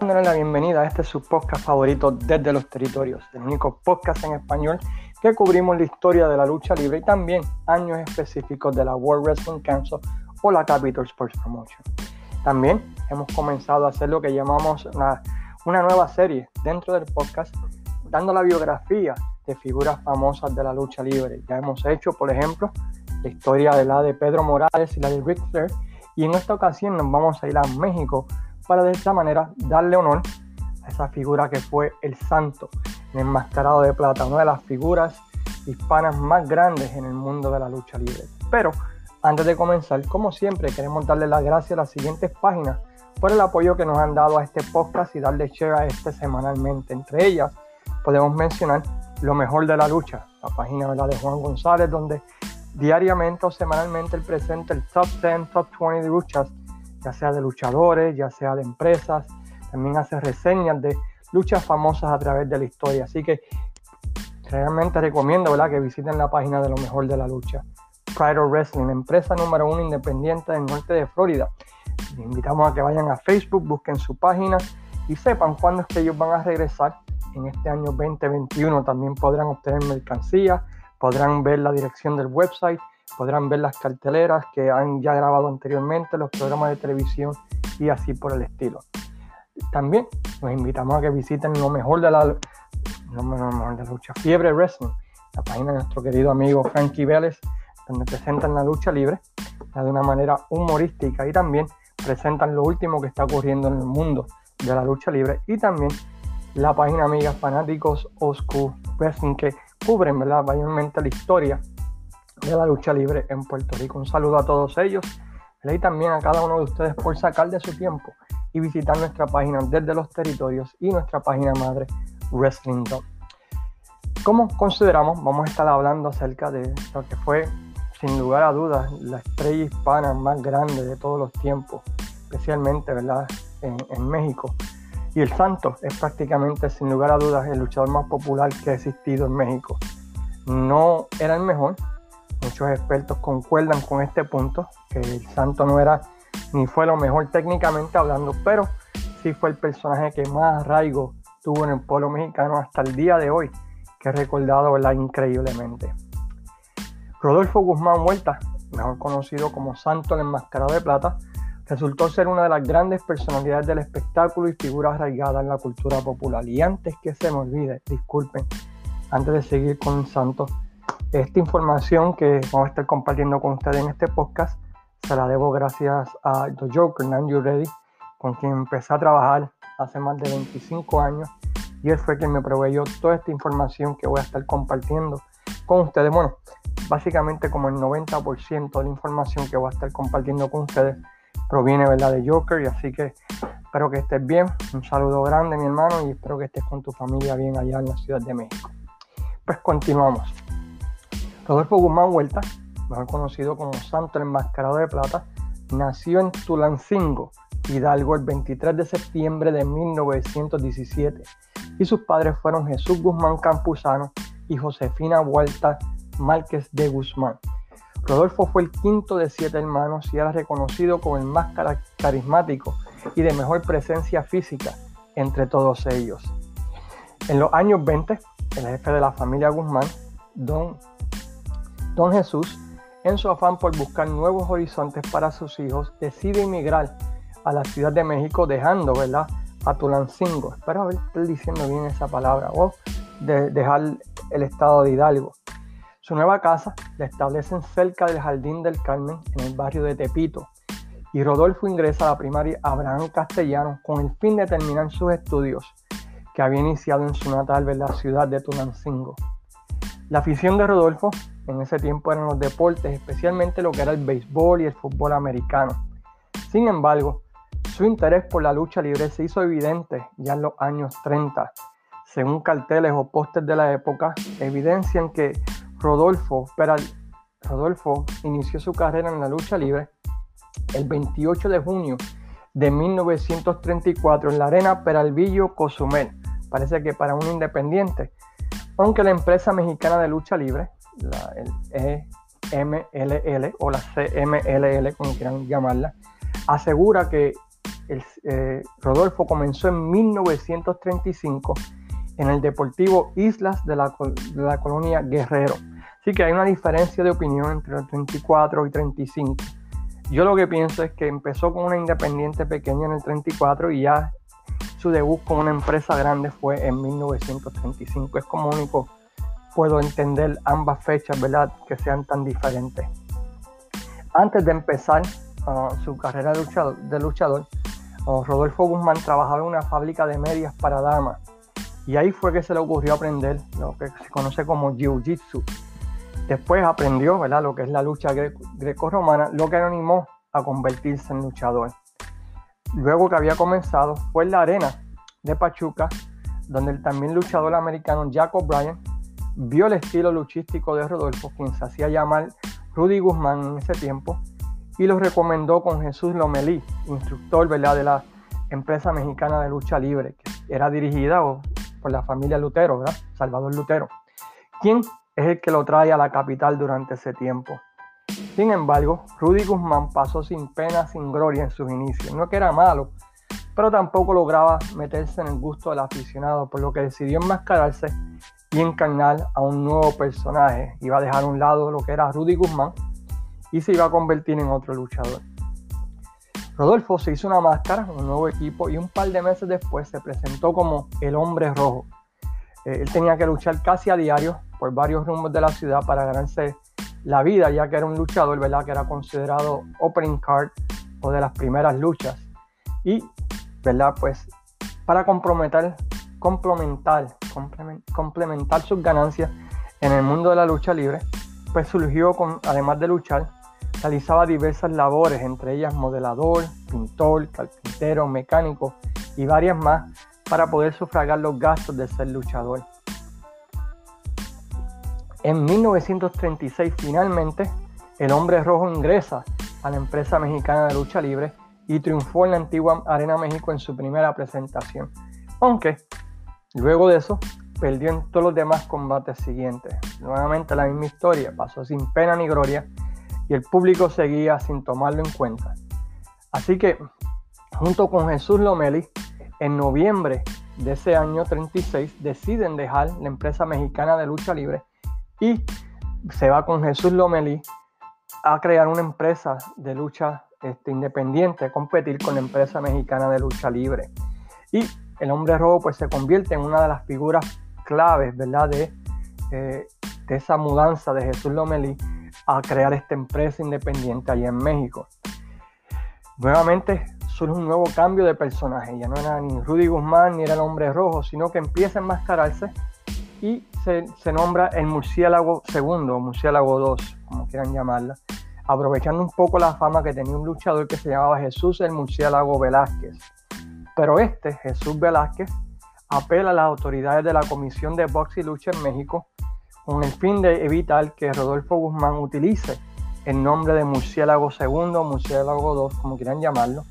dándole la bienvenida a este su podcast favorito desde los territorios, el único podcast en español que cubrimos la historia de la lucha libre y también años específicos de la World Wrestling Council o la Capital Sports Promotion. También hemos comenzado a hacer lo que llamamos una, una nueva serie dentro del podcast, dando la biografía de figuras famosas de la lucha libre. Ya hemos hecho, por ejemplo, la historia de la de Pedro Morales y la de Ric Flair, y en esta ocasión nos vamos a ir a México para de esta manera darle honor a esa figura que fue el santo, el enmascarado de plata, una de las figuras hispanas más grandes en el mundo de la lucha libre. Pero antes de comenzar, como siempre, queremos darle las gracias a las siguientes páginas por el apoyo que nos han dado a este podcast y darle share a este semanalmente. Entre ellas, podemos mencionar lo mejor de la lucha, la página de Juan González, donde diariamente o semanalmente él presenta el top 10, top 20 de luchas ya sea de luchadores, ya sea de empresas, también hace reseñas de luchas famosas a través de la historia. Así que realmente recomiendo ¿verdad? que visiten la página de lo mejor de la lucha. Pride of Wrestling, empresa número uno independiente del norte de Florida. Les invitamos a que vayan a Facebook, busquen su página y sepan cuándo es que ellos van a regresar. En este año 2021 también podrán obtener mercancía, podrán ver la dirección del website podrán ver las carteleras que han ya grabado anteriormente, los programas de televisión y así por el estilo. También los invitamos a que visiten lo mejor de la, lo mejor de la lucha, Fiebre Wrestling, la página de nuestro querido amigo Frankie Vélez, donde presentan la lucha libre de una manera humorística y también presentan lo último que está ocurriendo en el mundo de la lucha libre y también la página amiga Fanáticos Oscu Wrestling que cubren mayormente la historia de la lucha libre en Puerto Rico. Un saludo a todos ellos y también a cada uno de ustedes por sacar de su tiempo y visitar nuestra página desde los territorios y nuestra página madre Wrestling Dog. Como consideramos, vamos a estar hablando acerca de lo que fue, sin lugar a dudas, la estrella hispana más grande de todos los tiempos, especialmente ¿verdad? En, en México. Y el Santo es prácticamente, sin lugar a dudas, el luchador más popular que ha existido en México. No era el mejor, Muchos expertos concuerdan con este punto, que el Santo no era ni fue lo mejor técnicamente hablando, pero sí fue el personaje que más arraigo tuvo en el pueblo mexicano hasta el día de hoy, que he recordado increíblemente. Rodolfo Guzmán Huerta, mejor conocido como Santo el Enmascarado de Plata, resultó ser una de las grandes personalidades del espectáculo y figura arraigada en la cultura popular. Y antes que se me olvide, disculpen, antes de seguir con Santo, esta información que vamos a estar compartiendo con ustedes en este podcast se la debo gracias a The Joker, You Ready, con quien empecé a trabajar hace más de 25 años y él fue quien me proveyó toda esta información que voy a estar compartiendo con ustedes. Bueno, básicamente como el 90% de la información que voy a estar compartiendo con ustedes proviene ¿verdad? de Joker y así que espero que estés bien. Un saludo grande mi hermano y espero que estés con tu familia bien allá en la Ciudad de México. Pues continuamos. Rodolfo Guzmán Huerta, mejor conocido como Santo el Enmascarado de Plata, nació en Tulancingo, Hidalgo, el 23 de septiembre de 1917 y sus padres fueron Jesús Guzmán Campuzano y Josefina Huerta Márquez de Guzmán. Rodolfo fue el quinto de siete hermanos y era reconocido como el más carismático y de mejor presencia física entre todos ellos. En los años 20, el jefe de la familia Guzmán, don Don Jesús, en su afán por buscar nuevos horizontes para sus hijos, decide emigrar a la Ciudad de México dejando, ¿verdad? A Tulancingo. Espero haber diciendo bien esa palabra. O de dejar el estado de Hidalgo. Su nueva casa la establecen cerca del Jardín del Carmen, en el barrio de Tepito. Y Rodolfo ingresa a la primaria Abraham Castellano con el fin de terminar sus estudios que había iniciado en su natal, la ciudad de Tulancingo. La afición de Rodolfo en ese tiempo eran los deportes, especialmente lo que era el béisbol y el fútbol americano. Sin embargo, su interés por la lucha libre se hizo evidente ya en los años 30. Según carteles o pósters de la época, evidencian que Rodolfo, Rodolfo inició su carrera en la lucha libre el 28 de junio de 1934 en la arena Peralvillo Cozumel. Parece que para un independiente aunque la empresa mexicana de lucha libre, la, el EMLL o la CMLL, como quieran llamarla, asegura que eh, Rodolfo comenzó en 1935 en el Deportivo Islas de la, colonia Guerrero. Así que hay una diferencia de opinión entre los 34 y 35. Yo lo que pienso es que empezó con una independiente pequeña en el 34 y ya su debut con una empresa grande fue en 1935. Es como único puedo entender ambas fechas, ¿verdad? Que sean tan diferentes. Antes de empezar uh, su carrera de luchador, de luchador uh, Rodolfo Guzmán trabajaba en una fábrica de medias para damas. Y ahí fue que se le ocurrió aprender lo que se conoce como Jiu-Jitsu. Después aprendió ¿verdad? lo que es la lucha greco-romana, lo que animó a convertirse en luchador. Luego que había comenzado fue en la arena de Pachuca, donde el también luchador americano Jacob Bryan vio el estilo luchístico de Rodolfo, quien se hacía llamar Rudy Guzmán en ese tiempo, y lo recomendó con Jesús Lomelí, instructor ¿verdad? de la empresa mexicana de lucha libre, que era dirigida por la familia Lutero. Salvador Lutero, quien es el que lo trae a la capital durante ese tiempo. Sin embargo, Rudy Guzmán pasó sin pena, sin gloria en sus inicios. No que era malo, pero tampoco lograba meterse en el gusto del aficionado, por lo que decidió enmascararse y encarnar a un nuevo personaje. Iba a dejar a un lado lo que era Rudy Guzmán y se iba a convertir en otro luchador. Rodolfo se hizo una máscara, un nuevo equipo y un par de meses después se presentó como el hombre rojo. Eh, él tenía que luchar casi a diario por varios rumbos de la ciudad para ganarse la vida, ya que era un luchador, ¿verdad? Que era considerado opening card o de las primeras luchas. Y, ¿verdad? Pues para comprometer, complementar, complementar sus ganancias en el mundo de la lucha libre, pues surgió con, además de luchar, realizaba diversas labores, entre ellas modelador, pintor, carpintero, mecánico y varias más para poder sufragar los gastos de ser luchador. En 1936 finalmente el hombre rojo ingresa a la empresa mexicana de lucha libre y triunfó en la antigua Arena México en su primera presentación. Aunque luego de eso perdió en todos los demás combates siguientes. Nuevamente la misma historia, pasó sin pena ni gloria y el público seguía sin tomarlo en cuenta. Así que junto con Jesús Lomeli, en noviembre de ese año 36 deciden dejar la empresa mexicana de lucha libre y se va con Jesús Lomelí a crear una empresa de lucha este, independiente, competir con la empresa mexicana de lucha libre. Y el hombre rojo pues se convierte en una de las figuras claves, ¿verdad? De, eh, de esa mudanza de Jesús Lomelí a crear esta empresa independiente allá en México. Nuevamente surge un nuevo cambio de personaje, ya no era ni Rudy Guzmán ni era el hombre rojo, sino que empieza a enmascararse y se, nombra el murciélago segundo murciélago 2, como quieran llamarla, aprovechando un poco la fama que tenía un luchador que se llamaba Jesús el murciélago Velázquez. Pero este, Jesús Velázquez, apela a las autoridades de la Comisión de Box y Lucha en México con el fin de evitar que Rodolfo Guzmán utilice el nombre de murciélago segundo, murciélago 2, como quieran llamarlo,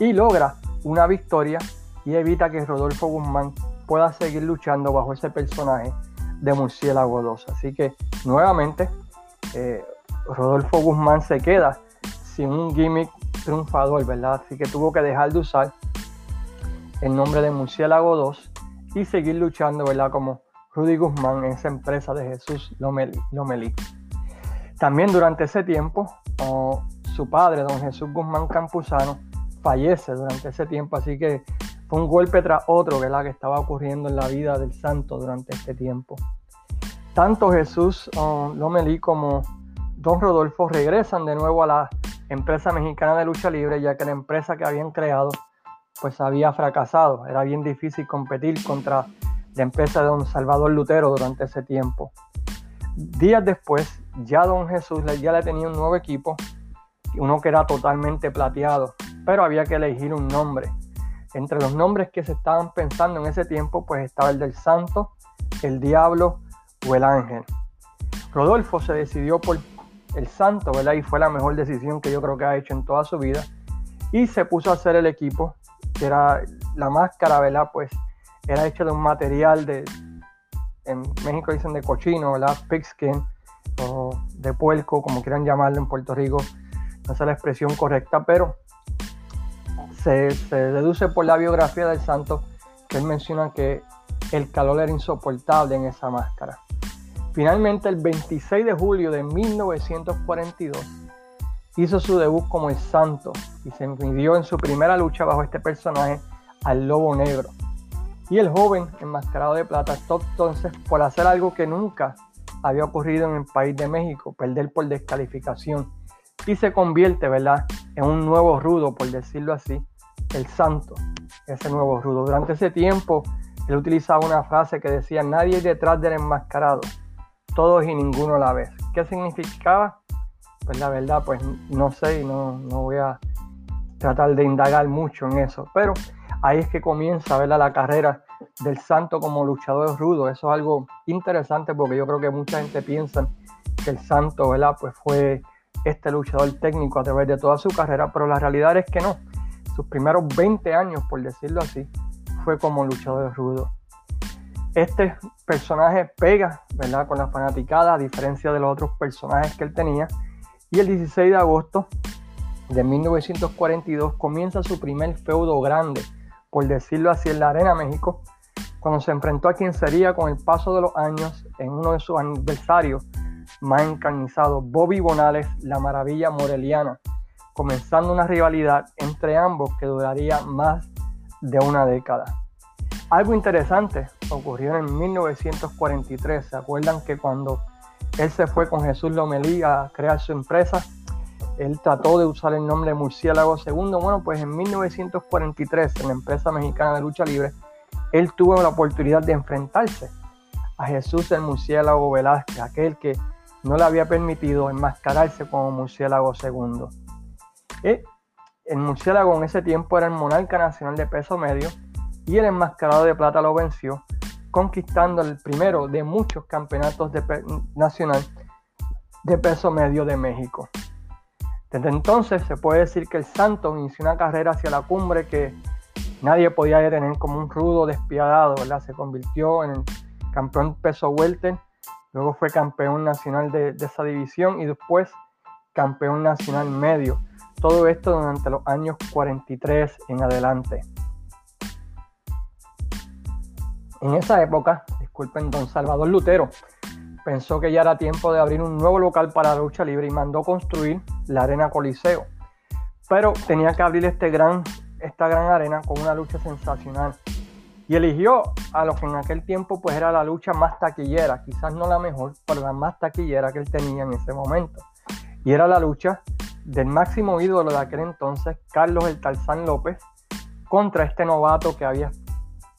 y logra una victoria y evita que Rodolfo Guzmán pueda seguir luchando bajo ese personaje de Murciélago 2. Así que nuevamente eh, Rodolfo Guzmán se queda sin un gimmick triunfador, ¿verdad? Así que tuvo que dejar de usar el nombre de Murciélago 2 y seguir luchando, ¿verdad? Como Rudy Guzmán en esa empresa de Jesús Lomelí. También durante ese tiempo, su padre, don Jesús Guzmán Campuzano, fallece durante ese tiempo, así que un golpe tras otro ¿verdad? que estaba ocurriendo en la vida del santo durante este tiempo. Tanto Jesús uh, Lomelí como Don Rodolfo regresan de nuevo a la empresa mexicana de lucha libre, ya que la empresa que habían creado pues había fracasado. Era bien difícil competir contra la empresa de Don Salvador Lutero durante ese tiempo. Días después, ya Don Jesús ya le tenía un nuevo equipo, uno que era totalmente plateado, pero había que elegir un nombre. Entre los nombres que se estaban pensando en ese tiempo, pues estaba el del santo, el diablo o el ángel. Rodolfo se decidió por el santo, ¿verdad? Y fue la mejor decisión que yo creo que ha hecho en toda su vida. Y se puso a hacer el equipo, que era la máscara, ¿verdad? Pues era hecha de un material de, en México dicen de cochino, ¿verdad? Pigskin o de puerco, como quieran llamarlo en Puerto Rico. No sé la expresión correcta, pero se, deduce por la biografía del santo que él menciona que el calor era insoportable en esa máscara. Finalmente, el 26 de julio de 1942, hizo su debut como el santo y se midió en su primera lucha bajo este personaje al lobo negro. Y el joven enmascarado de plata optó entonces por hacer algo que nunca había ocurrido en el país de México, perder por descalificación. Y se convierte, ¿verdad?, en un nuevo rudo, por decirlo así, el santo, ese nuevo rudo. Durante ese tiempo, él utilizaba una frase que decía, nadie detrás del enmascarado, todos y ninguno a la vez. ¿Qué significaba? Pues la verdad, pues no sé y no, no voy a tratar de indagar mucho en eso. Pero ahí es que comienza ¿verdad? la carrera del santo como luchador rudo. Eso es algo interesante porque yo creo que mucha gente piensa que el santo ¿verdad? Pues fue este luchador técnico a través de toda su carrera, pero la realidad es que no. Sus primeros 20 años, por decirlo así, fue como luchador rudo. Este personaje pega, ¿verdad? Con la fanaticada, a diferencia de los otros personajes que él tenía. Y el 16 de agosto de 1942 comienza su primer feudo grande, por decirlo así, en la Arena México, cuando se enfrentó a quien sería con el paso de los años en uno de sus adversarios más encarnizados, Bobby Bonales, la maravilla moreliana, comenzando una rivalidad entre ambos que duraría más de una década. Algo interesante ocurrió en 1943. ¿Se acuerdan que cuando él se fue con Jesús Lomelí a crear su empresa? Él trató de usar el nombre Murciélago II. Bueno, pues en 1943, en la empresa mexicana de lucha libre, él tuvo la oportunidad de enfrentarse a Jesús el Murciélago Velázquez, aquel que no le había permitido enmascararse como Murciélago II. el Murciélago en ese tiempo era el monarca nacional de peso medio y el enmascarado de plata lo venció, conquistando el primero de muchos campeonatos de nacional de peso medio de México. Desde entonces se puede decir que el Santo inició una carrera hacia la cumbre que nadie podía detener como un rudo despiadado. Se convirtió en campeón peso welter, luego fue campeón nacional de, de esa división y después campeón nacional medio. Todo esto durante los años 43 en adelante. En esa época, disculpen, don Salvador Lutero pensó que ya era tiempo de abrir un nuevo local para la lucha libre y mandó construir la Arena Coliseo. Pero tenía que abrir este gran, esta gran arena con una lucha sensacional. Y eligió a lo que en aquel tiempo pues era la lucha más taquillera, quizás no la mejor, pero la más taquillera que él tenía en ese momento. Y era la lucha del máximo ídolo de aquel entonces, Carlos el Tarzán López, contra este novato que había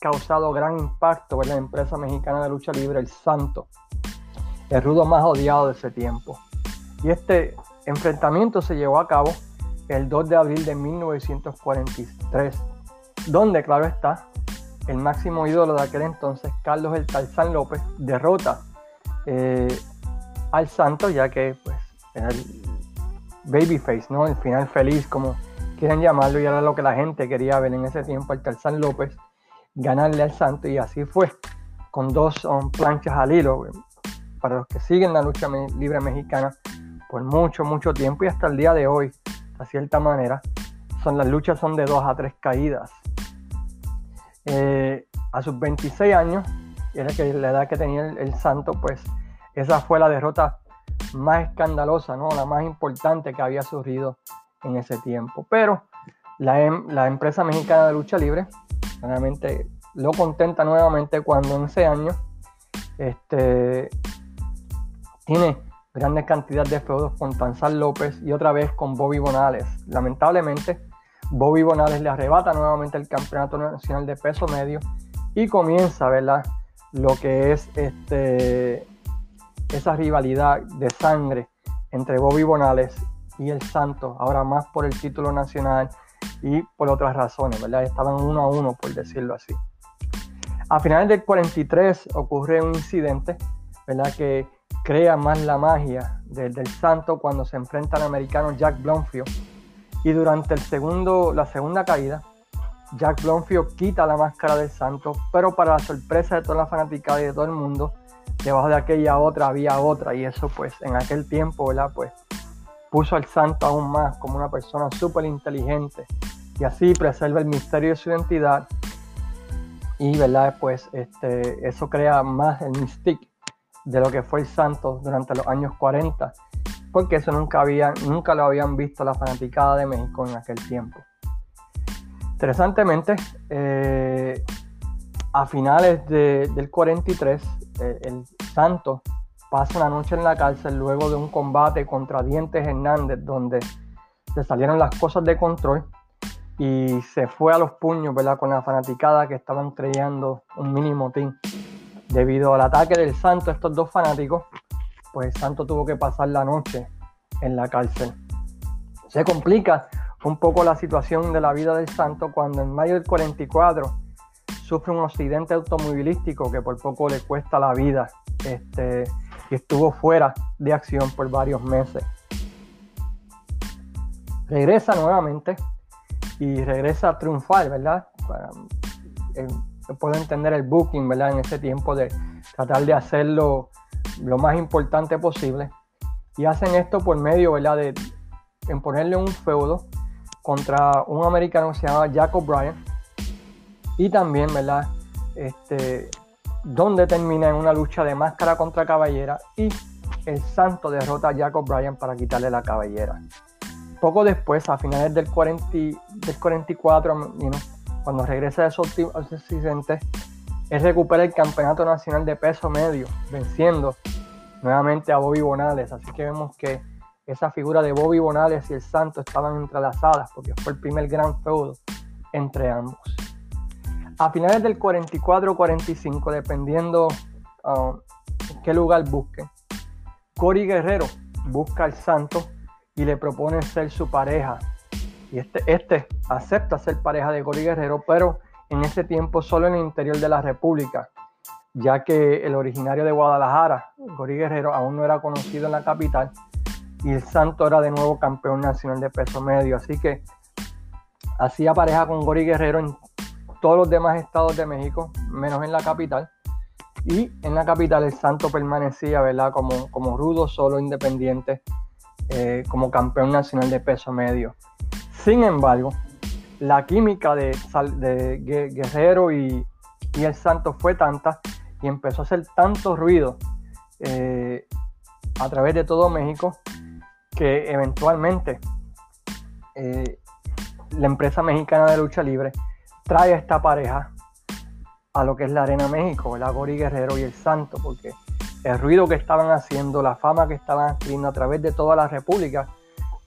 causado gran impacto en la empresa mexicana de lucha libre, el Santo, el rudo más odiado de ese tiempo. Y este enfrentamiento se llevó a cabo el 2 de abril de 1943, donde, claro está, el máximo ídolo de aquel entonces, Carlos el Tarzán López, derrota eh, al Santo, ya que pues, era el babyface, ¿no? el final feliz, como quieran llamarlo, y era lo que la gente quería ver en ese tiempo, el Tarzán López ganarle al Santo y así fue, con dos um, planchas al hilo. Para los que siguen la lucha libre mexicana por mucho, mucho tiempo y hasta el día de hoy, de cierta manera, son, las luchas son de dos a tres caídas. Eh, a sus 26 años, era que la edad que tenía el, Santo, pues esa fue la derrota más escandalosa, ¿no? la más importante que había surgido en ese tiempo. Pero la, em, la empresa mexicana de lucha libre Realmente lo contenta nuevamente cuando en ese año este, tiene grandes cantidades de feudos con Tanzal López y otra vez con Bobby Bonales. Lamentablemente, Bobby Bonales le arrebata nuevamente el campeonato nacional de peso medio y comienza ¿verdad? lo que es este, esa rivalidad de sangre entre Bobby Bonales y el Santo, ahora más por el título nacional y por otras razones, ¿verdad? Estaban uno a uno, por decirlo así. A finales del 43 ocurre un incidente, ¿verdad? Que crea más la magia del, del santo cuando se enfrenta al americano Jack Blomfield. Y durante el segundo, la segunda caída, Jack Blomfield quita la máscara del santo, pero para la sorpresa de toda la fanaticada y de todo el mundo, debajo de aquella otra había otra. Y eso pues en aquel tiempo, ¿verdad? Pues puso al santo aún más como una persona súper inteligente, y así preserva el misterio de su identidad y verdad pues este, eso crea más el mystique de lo que fue el santo durante los años 40 porque eso nunca, nunca lo habían visto la fanaticada de México en aquel tiempo. Interesantemente, eh, a finales del 43, eh, el Santo pasa una noche en la cárcel luego de un combate contra Dientes Hernández, donde se salieron las cosas de control y se fue a los puños ¿verdad? con la fanaticada que estaban creando un mínimo team. Debido al ataque del Santo, estos dos fanáticos, pues Santo tuvo que pasar la noche en la cárcel. Se complica un poco la situación de la vida del Santo cuando en mayo del 44 sufre un accidente automovilístico que por poco le cuesta la vida este, y estuvo fuera de acción por varios meses. Regresa nuevamente y regresa a triunfar, ¿verdad? Para, eh, puedo entender el booking, ¿verdad? En ese tiempo de tratar de hacerlo lo más importante posible. Y hacen esto por medio, ¿verdad? De en ponerle un feudo contra un americano que se llama Jack O'Brien. Y también, ¿verdad? Este, donde termina en una lucha de máscara contra caballera y el santo derrota a Jack O'Brien para quitarle la caballera. Poco después, a finales del, 40, del 44, cuando regresa de esos accidentes, él recupera el campeonato nacional de peso medio, venciendo nuevamente a Bobby Bonales. Así que vemos que esa figura de Bobby Bonales y el Santo estaban entrelazadas porque fue el primer gran feudo entre ambos. A finales del 44-45, dependiendo uh, qué lugar busquen, Cory Guerrero busca al Santo y le propone ser su pareja. Y este, este acepta ser pareja de Cory Guerrero, pero en ese tiempo solo en el interior de la República ya que el originario de Guadalajara, Gori Guerrero, aún no era conocido en la capital y el Santo era de nuevo campeón nacional de peso medio. Así que hacía pareja con Gori Guerrero en todos los demás estados de México, menos en la capital. Y en la capital el Santo permanecía, ¿verdad? Como, como rudo, solo independiente, eh, como campeón nacional de peso medio. Sin embargo, la química de, Guerrero y, y el Santo fue tanta y empezó a hacer tanto ruido eh, a través de todo México que eventualmente eh, la empresa mexicana de lucha libre trae a esta pareja a lo que es la Arena México, el Gori Guerrero y el Santo, porque el ruido que estaban haciendo, la fama que estaban adquiriendo a través de toda la República,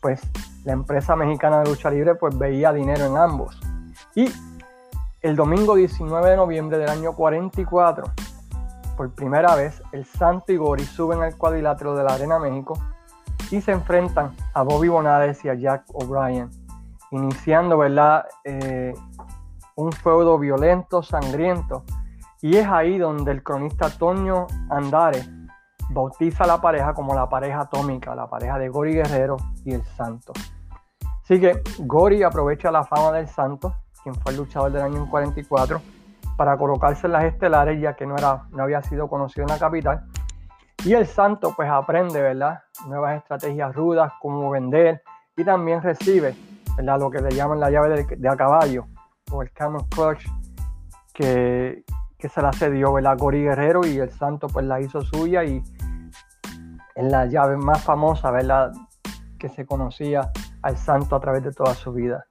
pues la empresa mexicana de lucha libre pues veía dinero en ambos. Y el domingo 19 de noviembre del año 44, por primera vez, el Santo y Gori suben al cuadrilátero de la Arena México y se enfrentan a Bobby Bonades y a Jack O'Brien, iniciando ¿verdad? Eh, un feudo violento, sangriento. Y es ahí donde el cronista Toño Andare bautiza a la pareja como la pareja atómica, la pareja de Gori Guerrero y el Santo. Así que Gori aprovecha la fama del Santo, quien fue el luchador del año 44, para colocarse en las estelares, ya que no, era, no había sido conocido en la capital. Y el santo pues aprende, ¿verdad? Nuevas estrategias rudas, cómo vender, y también recibe, ¿verdad? Lo que le llaman la llave de, a caballo, o el camel clutch, que, que se la cedió, ¿verdad? Gori Guerrero, y el santo pues la hizo suya, y es la llave más famosa, ¿verdad? Que se conocía al santo a través de toda su vida.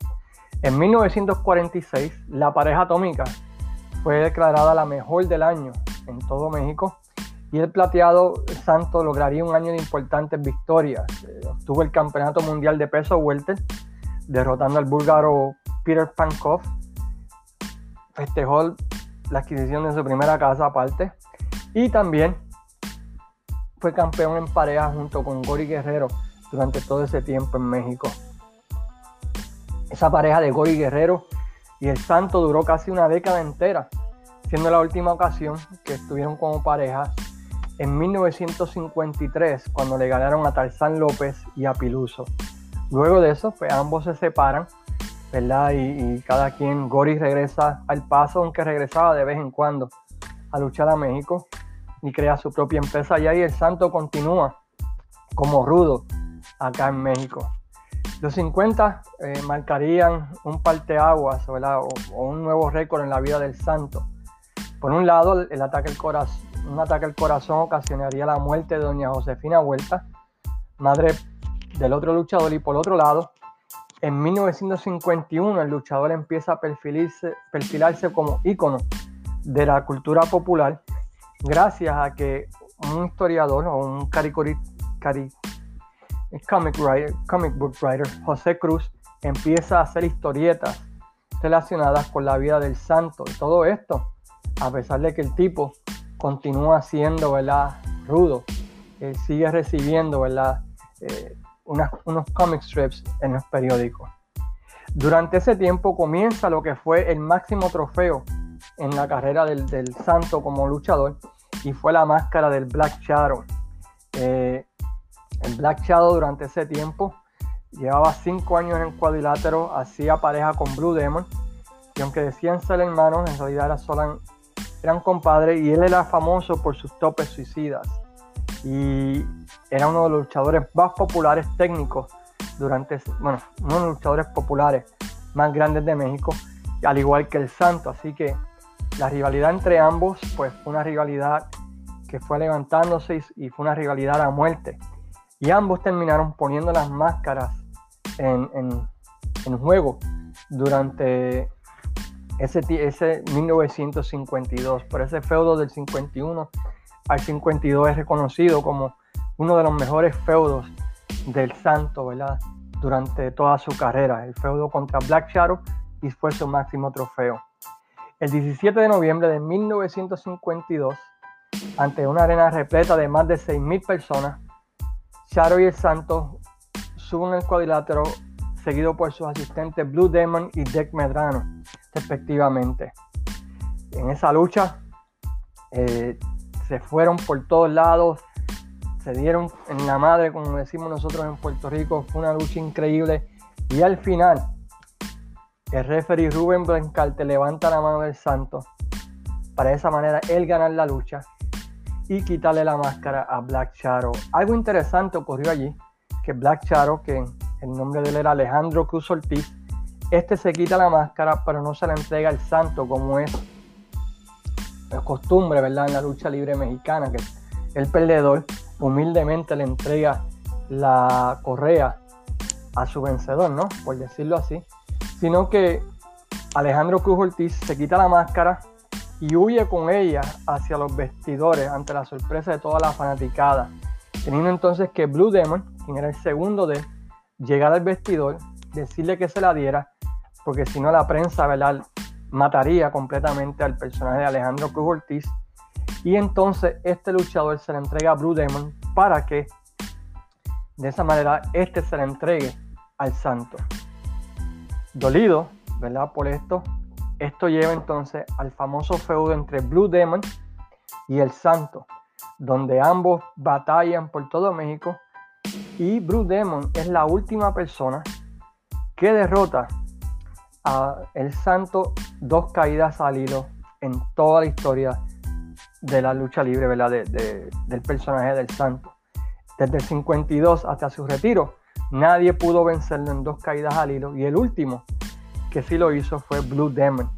En 1946, la pareja atómica fue declarada la mejor del año en todo México y el plateado santo lograría un año de importantes victorias. Eh, obtuvo el campeonato mundial de peso welter, derrotando al búlgaro Peter Pankov. Festejó la adquisición de su primera casa aparte y también fue campeón en pareja junto con Gori Guerrero durante todo ese tiempo en México. Esa pareja de Gori Guerrero y el santo duró casi una década entera, siendo la última ocasión que estuvieron como pareja en 1953, cuando le ganaron a Tarzán López y a Piluso. Luego de eso, pues ambos se separan, ¿verdad? Y, cada quien, Gori regresa al paso, aunque regresaba de vez en cuando a luchar a México y crea su propia empresa allá y el Santo continúa como rudo acá en México. Los 50 eh, marcarían un parteaguas o, o un nuevo récord en la vida del santo. Por un lado, el ataque al corazón, un ataque al corazón ocasionaría la muerte de doña Josefina Vuelta, madre del otro luchador, y por otro lado, en 1951 el luchador empieza a perfilarse como ícono de la cultura popular gracias a que un historiador o un comic, writer, comic book writer, José Cruz, empieza a hacer historietas relacionadas con la vida del santo. Y todo esto, a pesar de que el tipo continúa siendo ¿verdad? rudo, sigue recibiendo ¿verdad? Eh, unos comic strips en los periódicos. Durante ese tiempo comienza lo que fue el máximo trofeo en la carrera del, santo como luchador y fue la máscara del Black Shadow. Eh, el Black Shadow durante ese tiempo llevaba cinco años en cuadrilátero, hacía pareja con Blue Demon y aunque decían ser hermanos, en realidad eran, eran compadres y él era famoso por sus topes suicidas y era uno de los luchadores más populares técnicos durante, bueno, uno de los luchadores populares más grandes de México, al igual que el Santo, así que la rivalidad entre ambos pues fue una rivalidad que fue levantándose y, fue una rivalidad a muerte. Y ambos terminaron poniendo las máscaras en, en, juego durante ese, ese 1952. Por ese feudo del 51 al 52 es reconocido como uno de los mejores feudos del Santo, ¿verdad? Durante toda su carrera. El feudo contra Black Shadow y fue su máximo trofeo. El 17 de noviembre de 1952, ante una arena repleta de más de 6.000 personas, Shadow y el Santo suben el cuadrilátero seguido por sus asistentes Blue Demon y Deck Medrano, respectivamente. En esa lucha eh, se fueron por todos lados, se dieron en la madre, como decimos nosotros en Puerto Rico, fue una lucha increíble y al final el referee Rubén Blancarte levanta la mano del santo para de esa manera él ganar la lucha y quitarle la máscara a Black Shadow. Algo interesante ocurrió allí, que Black Shadow, que el nombre de él era Alejandro Cruz Ortiz, este se quita la máscara pero no se la entrega al santo como es la costumbre, ¿verdad? En la lucha libre mexicana, que el perdedor humildemente le entrega la correa a su vencedor, ¿no? Por decirlo así sino que Alejandro Cruz Ortiz se quita la máscara y huye con ella hacia los vestidores ante la sorpresa de toda la fanaticada, teniendo entonces que Blue Demon, quien era el segundo de llegar al vestidor, decirle que se la diera, porque si no la prensa ¿verdad? Mataría completamente al personaje de Alejandro Cruz Ortiz, y entonces este luchador se le entrega a Blue Demon para que de esa manera este se le entregue al santo. Dolido, ¿verdad? Por esto, esto lleva entonces al famoso feudo entre Blue Demon y el Santo, donde ambos batallan por todo México y Blue Demon es la última persona que derrota el Santo dos caídas al hilo en toda la historia de la lucha libre, ¿verdad? del personaje del Santo. Desde el 52 hasta su retiro, Nadie pudo vencerlo en dos caídas al hilo y el último que sí lo hizo fue Blue Demon.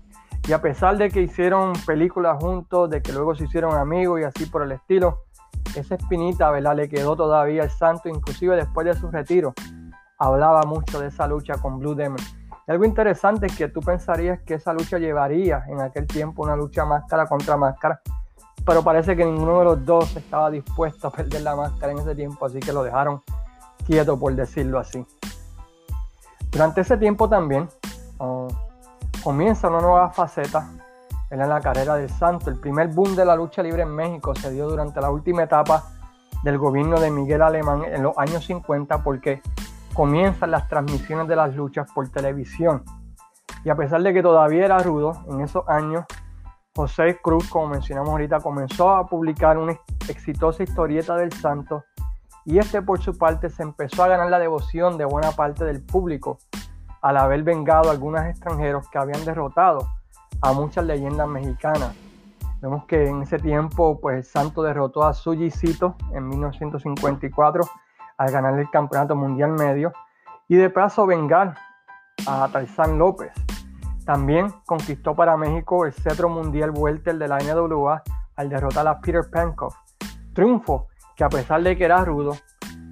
Y a pesar de que hicieron películas juntos, de que luego se hicieron amigos y así por el estilo, esa espinita, ¿verdad? Le quedó todavía el santo, inclusive después de su retiro, hablaba mucho de esa lucha con Blue Demon. Algo interesante es que tú pensarías que esa lucha llevaría en aquel tiempo una lucha máscara contra máscara, pero parece que ninguno de los dos estaba dispuesto a perder la máscara en ese tiempo, así que lo dejaron quieto, por decirlo así. Durante ese tiempo también ah, comienza una nueva faceta en la carrera del Santo. El primer boom de la lucha libre en México se dio durante la última etapa del gobierno de Miguel Alemán en los años 50 porque comienzan las transmisiones de las luchas por televisión. Y a pesar de que todavía era rudo, en esos años José Cruz, como mencionamos ahorita, comenzó a publicar una exitosa historieta del santo y este por su parte se empezó a ganar la devoción de buena parte del público al haber vengado a algunos extranjeros que habían derrotado a muchas leyendas mexicanas. Vemos que en ese tiempo pues el santo derrotó a Sujicito en 1954 al ganar el campeonato mundial medio y de paso vengar a Tarzán López. También conquistó para México el cetro mundial welter de la NWA al derrotar a Peter Pankow. Triunfo que a pesar de que era rudo,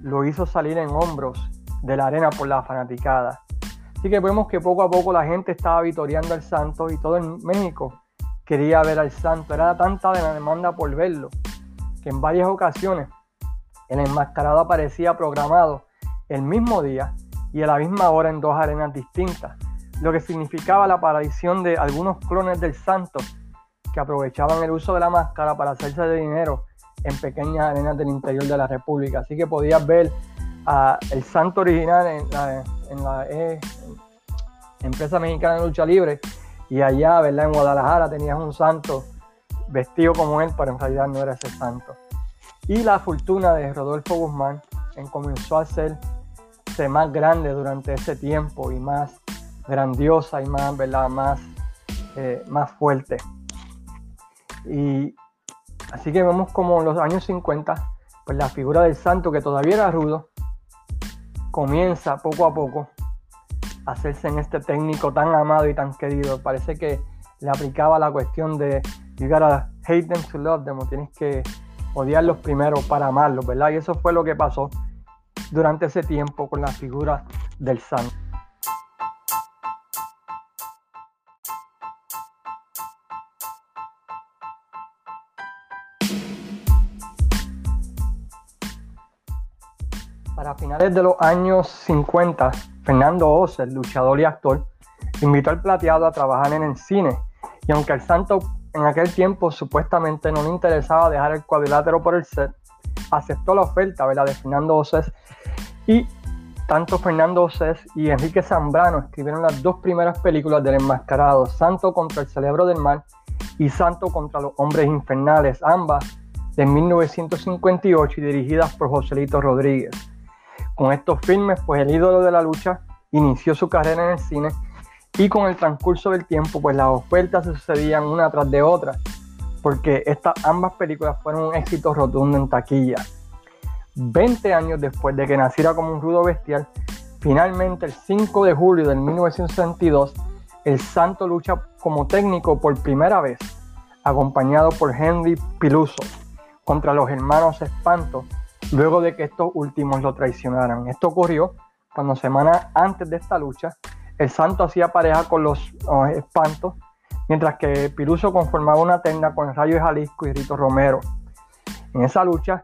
lo hizo salir en hombros de la arena por la fanaticada. Así que vemos que poco a poco la gente estaba vitoreando al santo y todo en México quería ver al santo. Era tanta la demanda por verlo que en varias ocasiones el enmascarado aparecía programado el mismo día y a la misma hora en dos arenas distintas, lo que significaba la aparición de algunos clones del santo que aprovechaban el uso de la máscara para hacerse de dinero en pequeñas arenas del interior de la República. Así que podías ver a el santo original en la, eh, empresa mexicana de lucha libre y allá, ¿verdad? En Guadalajara tenías un santo vestido como él, pero en realidad no era ese santo. Y la fortuna de Rodolfo Guzmán en comenzó a hacerse más grande durante ese tiempo y más grandiosa y más, ¿verdad? Más, eh, más fuerte. Y así que vemos como en los años 50, pues la figura del santo que todavía era rudo, comienza poco a poco hacerse en este técnico tan amado y tan querido. Parece que le aplicaba la cuestión de you gotta hate them to love them, o tienes que odiarlos primero para amarlos, ¿verdad? Y eso fue lo que pasó durante ese tiempo con la figura del santo. Para finales de los años 50, Fernando Oz, el luchador y actor, invitó al plateado a trabajar en el cine. Y aunque al santo en aquel tiempo supuestamente no le interesaba dejar el cuadrilátero por el set, aceptó la oferta ¿verdad? de Fernando Oces y tanto Fernando Oces y Enrique Zambrano escribieron las dos primeras películas del enmascarado, Santo contra el Cerebro del Mal y Santo contra los Hombres Infernales, ambas de 1958 y dirigidas por Joselito Rodríguez. Con estos filmes, pues el ídolo de la lucha inició su carrera en el cine y con el transcurso del tiempo, pues las ofertas se sucedían una tras de otra, porque estas ambas películas fueron un éxito rotundo en taquilla. 20 años después de que naciera como un rudo bestial, finalmente el 5 de julio de 1962, el Santo lucha como técnico por primera vez, acompañado por Henry Piluso, contra los hermanos Espanto, luego de que estos últimos lo traicionaran. Esto ocurrió cuando semanas antes de esta lucha, el santo hacía pareja con los espantos, mientras que Piruso conformaba una tenda con Rayo de Jalisco y Rito Romero. En esa lucha,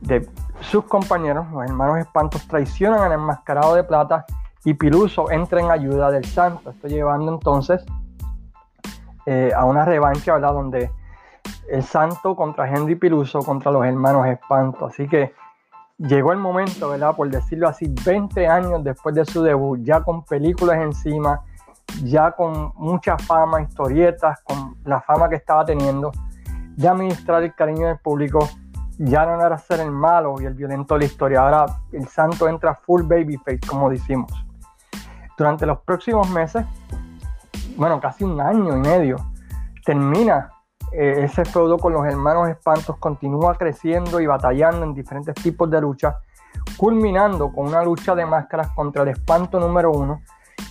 de sus compañeros, los hermanos espantos, traicionan al enmascarado de plata y Piruso entra en ayuda del santo. Esto llevando entonces eh, a una revancha, ¿verdad? Donde el santo contra Henry Piruso, contra los hermanos Espanto. Así que llegó el momento, ¿verdad? Por decirlo así, 20 años después de su debut, ya con películas encima, ya con mucha fama, historietas, con la fama que estaba teniendo, de administrar el cariño del público, ya no era ser el malo y el violento de la historia, ahora el santo entra full babyface, como decimos. Durante los próximos meses, bueno, casi un año y medio, termina eh, ese feudo con los hermanos espantos continúa creciendo y batallando en diferentes tipos de luchas, culminando con una lucha de máscaras contra el espanto número uno,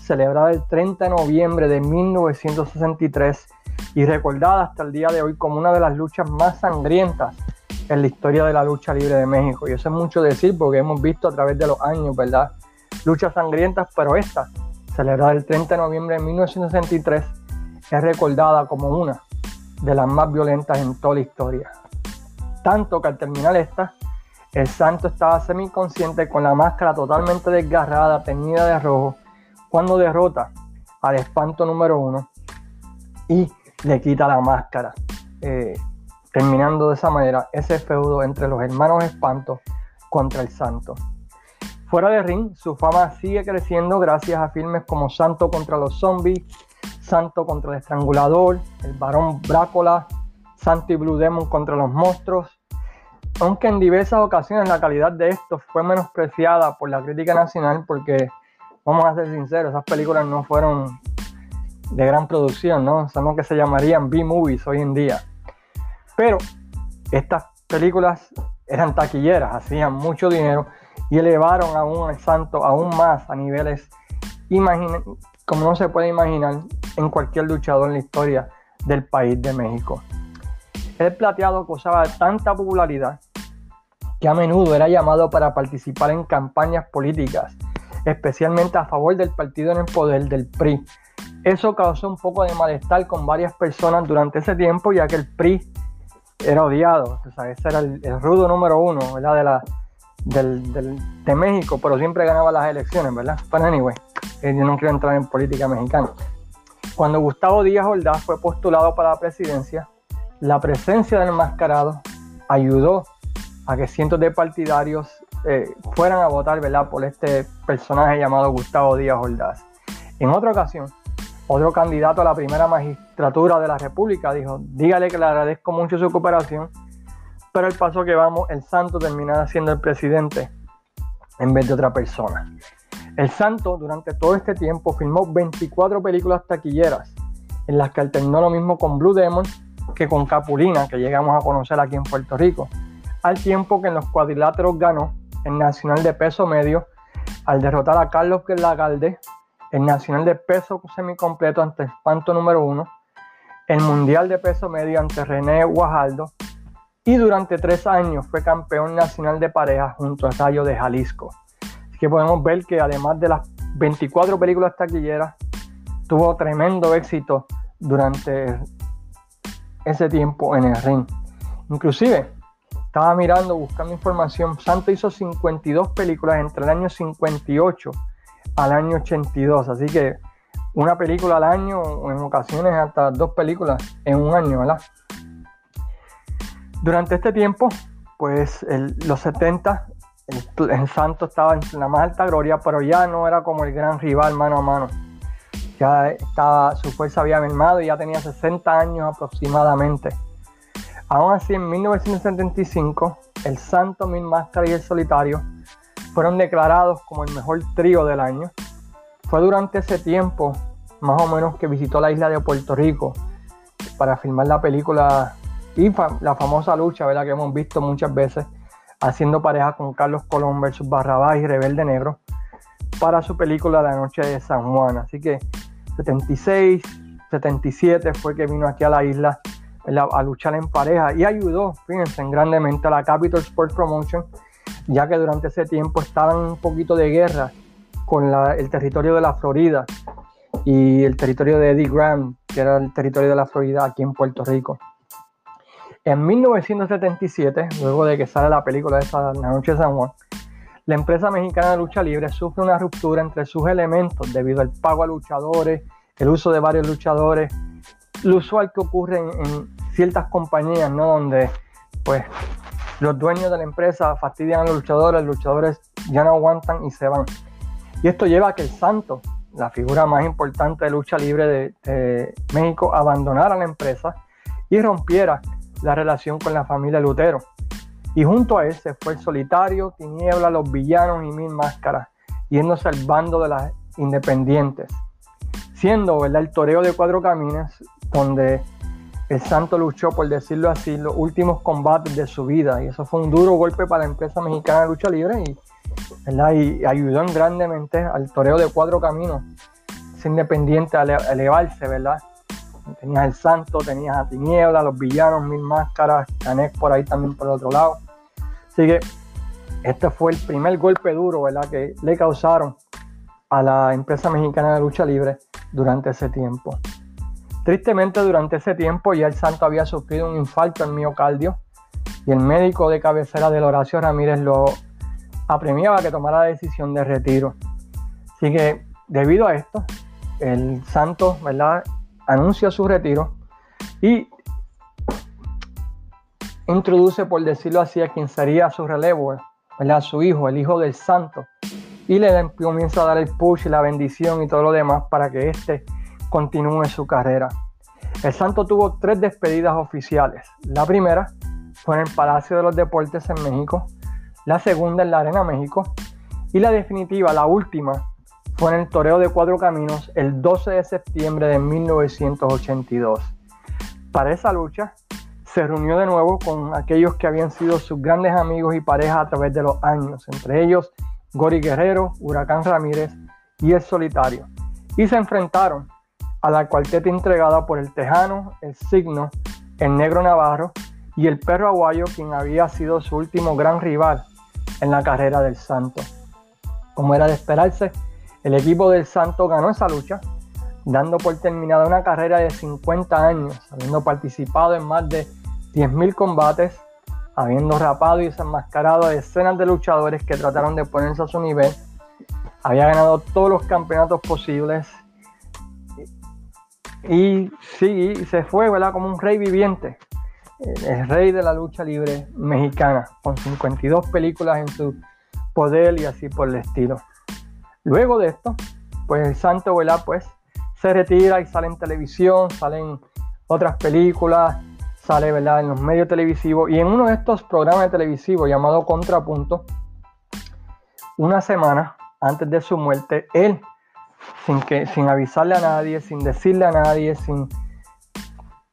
celebrada el 30 de noviembre de 1963 y recordada hasta el día de hoy como una de las luchas más sangrientas en la historia de la lucha libre de México. Y eso es mucho decir porque hemos visto a través de los años, ¿verdad? Luchas sangrientas, pero esta, celebrada el 30 de noviembre de 1963, es recordada como una de las más violentas en toda la historia. Tanto que al terminar esta, el santo estaba semiconsciente con la máscara totalmente desgarrada, teñida de rojo, cuando derrota al espanto número uno y le quita la máscara, eh, terminando de esa manera ese feudo entre los hermanos espanto contra el santo. Fuera de ring, su fama sigue creciendo gracias a filmes como Santo contra los zombies, Santo contra el Estrangulador, el Barón Brácola, Santo y Blue Demon contra los monstruos. Aunque en diversas ocasiones la calidad de estos fue menospreciada por la crítica nacional porque, vamos a ser sinceros, esas películas no fueron de gran producción, ¿no? Son lo que se llamarían B-movies hoy en día. Pero estas películas eran taquilleras, hacían mucho dinero y elevaron aún al santo aún más a niveles como no se puede imaginar en cualquier luchador en la historia del país de México. El plateado de tanta popularidad que a menudo era llamado para participar en campañas políticas, especialmente a favor del partido en el poder del PRI. Eso causó un poco de malestar con varias personas durante ese tiempo, ya que el PRI era odiado. O ese era el, rudo número uno De, la, de México, pero siempre ganaba las elecciones, ¿verdad? Pero anyway, eh, yo no quiero entrar en política mexicana. Cuando Gustavo Díaz Ordaz fue postulado para la presidencia, la presencia del enmascarado ayudó a que cientos de partidarios eh, fueran a votar por este personaje llamado Gustavo Díaz Ordaz. En otra ocasión, otro candidato a la primera magistratura de la República dijo, dígale que le agradezco mucho su cooperación, pero el paso que vamos, el santo terminará siendo el presidente en vez de otra persona. El santo durante todo este tiempo filmó 24 películas taquilleras, en las que alternó lo mismo con Blue Demon que con Capulina, que llegamos a conocer aquí en Puerto Rico al tiempo que en los cuadriláteros ganó el Nacional de Peso Medio al derrotar a Carlos Lagalde, el Nacional de Peso Semicompleto ante Espanto número 1, el Mundial de Peso Medio ante René Guajaldo y durante tres años fue campeón nacional de pareja junto al Rayo de Jalisco. Que podemos ver que además de las 24 películas taquilleras, tuvo tremendo éxito durante ese tiempo en el ring. Inclusive, estaba mirando, buscando información. Santo hizo 52 películas entre el año 58 al año 82. Así que una película al año, en ocasiones hasta dos películas en un año, ¿verdad? Durante este tiempo, pues los 70, el, Santo estaba en la más alta gloria, pero ya no era como el gran rival mano a mano. Ya estaba, su fuerza había mermado y ya tenía 60 años aproximadamente. Aún así, en 1975, el Santo Mil Máscara y el Solitario fueron declarados como el mejor trío del año. Fue durante ese tiempo, más o menos, que visitó la isla de Puerto Rico para filmar la película y la famosa lucha ¿verdad? que hemos visto muchas veces, haciendo pareja con Carlos Colón versus Barrabás y Rebelde Negro para su película La Noche de San Juan. Así que 76, 77 fue que vino aquí a la isla a luchar en pareja y ayudó, fíjense, grandemente a la Capital Sports Promotion, ya que durante ese tiempo estaban un poquito de guerra con el territorio de la Florida y el territorio de Eddie Grant, que era el territorio de la Florida aquí en Puerto Rico. En 1977, luego de que sale la película de esa La Noche de San Juan, la empresa mexicana de lucha libre sufre una ruptura entre sus elementos debido al pago a luchadores, el uso de varios luchadores, lo usual que ocurre en, ciertas compañías, ¿no? Donde pues los dueños de la empresa fastidian a los luchadores, los luchadores ya no aguantan y se van. Y esto lleva a que el Santo, la figura más importante de lucha libre de, México, abandonara la empresa y rompiera la relación con la familia Lutero. Y junto a él se fue el solitario, Tiniebla, los villanos y Mil Máscaras, yéndose al bando de las independientes. Siendo ¿verdad? el toreo de cuatro caminos, donde el Santo luchó, por decirlo así, los últimos combates de su vida. Y eso fue un duro golpe para la empresa mexicana de lucha libre y, y ayudó grandemente al toreo de cuatro caminos, es independiente a elevarse, ¿verdad? Tenías el Santo, tenías a Tiniebla, los villanos, Mil Máscaras, Canek por ahí también por el otro lado. Así que este fue el primer golpe duro, ¿verdad? Que le causaron a la empresa mexicana de lucha libre durante ese tiempo. Tristemente, durante ese tiempo ya el santo había sufrido un infarto en miocardio y el médico de cabecera del Horacio Ramírez lo apremiaba que tomara la decisión de retiro. Así que, debido a esto, el santo ¿verdad? Anuncia su retiro y introduce, por decirlo así, a quien sería su relevo, ¿verdad? su hijo, el hijo del santo, y le comienza a dar el push y la bendición y todo lo demás para que éste continúe su carrera. El Santo tuvo tres despedidas oficiales. La primera fue en el Palacio de los Deportes en México, la segunda en la Arena México y la definitiva, la última, fue en el Toreo de Cuatro Caminos el 12 de septiembre de 1982. Para esa lucha, se reunió de nuevo con aquellos que habían sido sus grandes amigos y parejas a través de los años, entre ellos Gori Guerrero, Huracán Ramírez y El Solitario, y se enfrentaron a la cuarteta entregada por el Tejano, el Signo, el Negro Navarro y el Perro Aguayo, quien había sido su último gran rival en la carrera del Santo. Como era de esperarse, el equipo del Santo ganó esa lucha, dando por terminada una carrera de 50 años, habiendo participado en más de 10.000 combates, habiendo rapado y desenmascarado a decenas de luchadores que trataron de ponerse a su nivel. Había ganado todos los campeonatos posibles. Y sí, se fue. Como un rey viviente. El rey de la lucha libre mexicana, con 52 películas en su poder y así por el estilo. Luego de esto, pues el santo, ¿verdad? Pues se retira y sale en televisión, salen otras películas, sale ¿verdad? en los medios televisivos y en uno de estos programas televisivos llamado Contrapunto, una semana antes de su muerte, él, sin, que, sin avisarle a nadie, sin decirle a nadie, sin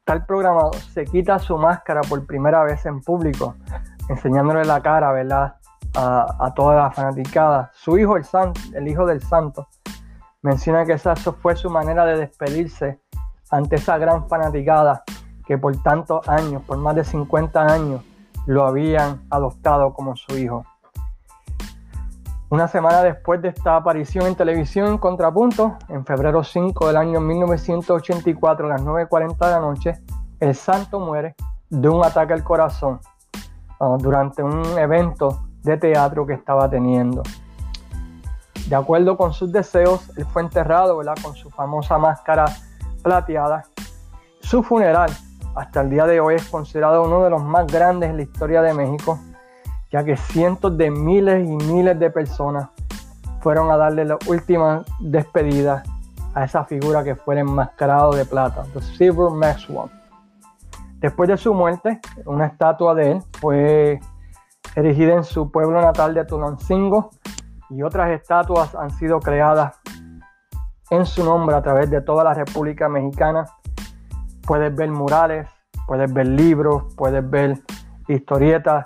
tal programado, se quita su máscara por primera vez en público, enseñándole la cara ¿verdad? A, toda la fanaticada. Su hijo, el, san, el hijo del santo, menciona que esa fue su manera de despedirse ante esa gran fanaticada que por tantos años, por más de 50 años, lo habían adoptado como su hijo. Una semana después de esta aparición en televisión en Contrapunto, en febrero 5 del año 1984 a las 9.40 de la noche, el santo muere de un ataque al corazón uh, durante un evento de teatro que estaba teniendo. De acuerdo con sus deseos, él fue enterrado con su famosa máscara plateada. Su funeral hasta el día de hoy es considerado uno de los más grandes en la historia de México, ya que cientos de miles y miles de personas fueron a darle la última despedida a esa figura que fue el enmascarado de plata, The Silver Maxwell. Después de su muerte, una estatua de él fue erigida en su pueblo natal de Tulancingo y otras estatuas han sido creadas en su nombre a través de toda la República Mexicana puedes ver murales, puedes ver libros, puedes ver historietas,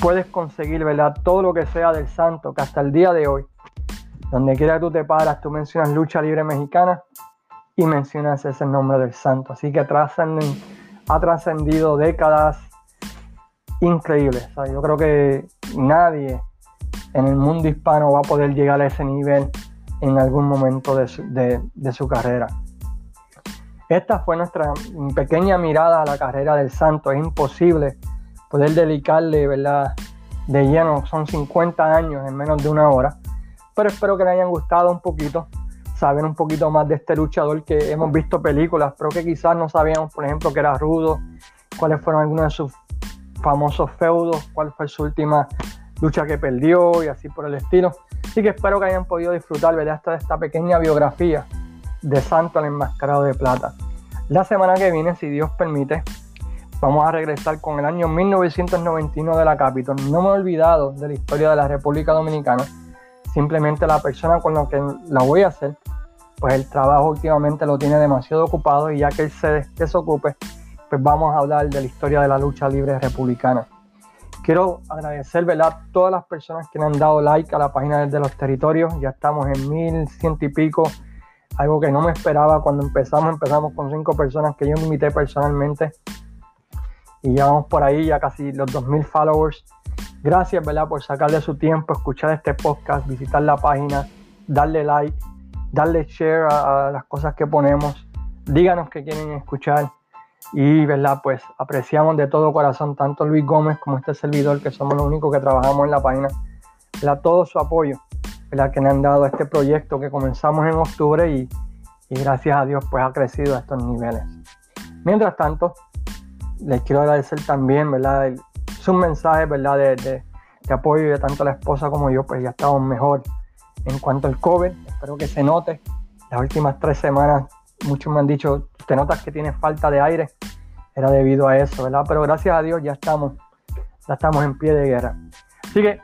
puedes conseguir ¿verdad? todo lo que sea del santo, que hasta el día de hoy, donde quiera que tú te paras, tú mencionas lucha libre mexicana y mencionas ese nombre del santo. Así que ha trascendido décadas increíbles. yo creo que nadie en el mundo hispano va a poder llegar a ese nivel en algún momento de su carrera. Esta fue nuestra pequeña mirada a la carrera del Santo. Es imposible poder dedicarle, ¿verdad? De lleno, son 50 años en menos de una hora. Pero espero que les hayan gustado un poquito, saber un poquito más de este luchador que hemos visto películas, pero que quizás no sabíamos, por ejemplo, que era rudo, cuáles fueron algunos de sus famosos feudos, cuál fue su última lucha que perdió y así por el estilo. Así que espero que hayan podido disfrutar ¿verdad? de esta pequeña biografía de Santo al Enmascarado de Plata. La semana que viene, si Dios permite, vamos a regresar con el año 1991 de la Capitol. No me he olvidado de la historia de la República Dominicana, simplemente la persona con la que la voy a hacer, pues el trabajo últimamente lo tiene demasiado ocupado y ya que él se desocupe, pues vamos a hablar de la historia de la lucha libre republicana. Quiero agradecer a todas las personas que me han dado like a la página de los territorios. Ya estamos en mil ciento y pico algo que no me esperaba cuando empezamos. Empezamos con cinco personas que yo invité personalmente y ya vamos por ahí, ya casi los 2.000 followers. Gracias, ¿verdad? Por sacarle su tiempo, escuchar este podcast, visitar la página, darle like, darle share a, las cosas que ponemos. Díganos que quieren escuchar y, ¿verdad? Pues apreciamos de todo corazón tanto Luis Gómez como este servidor, que somos los únicos que trabajamos en la página, ¿verdad? Todo su apoyo que me han dado este proyecto que comenzamos en octubre y, gracias a Dios pues ha crecido a estos niveles. Mientras tanto, les quiero agradecer también, ¿verdad? sus mensajes, ¿verdad? De, de, apoyo de tanto la esposa como yo, pues ya estamos mejor en cuanto al COVID. Espero que se note. Las últimas tres semanas muchos me han dicho, te notas que tienes falta de aire. Era debido a eso, ¿verdad? Pero gracias a Dios ya estamos, ya estamos en pie de guerra. Así que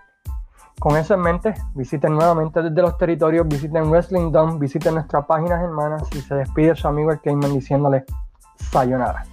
con eso en mente, visiten nuevamente desde los territorios, visiten Wrestling Dome, visiten nuestras páginas hermanas y se despide su amigo el Cayman diciéndole sayonara.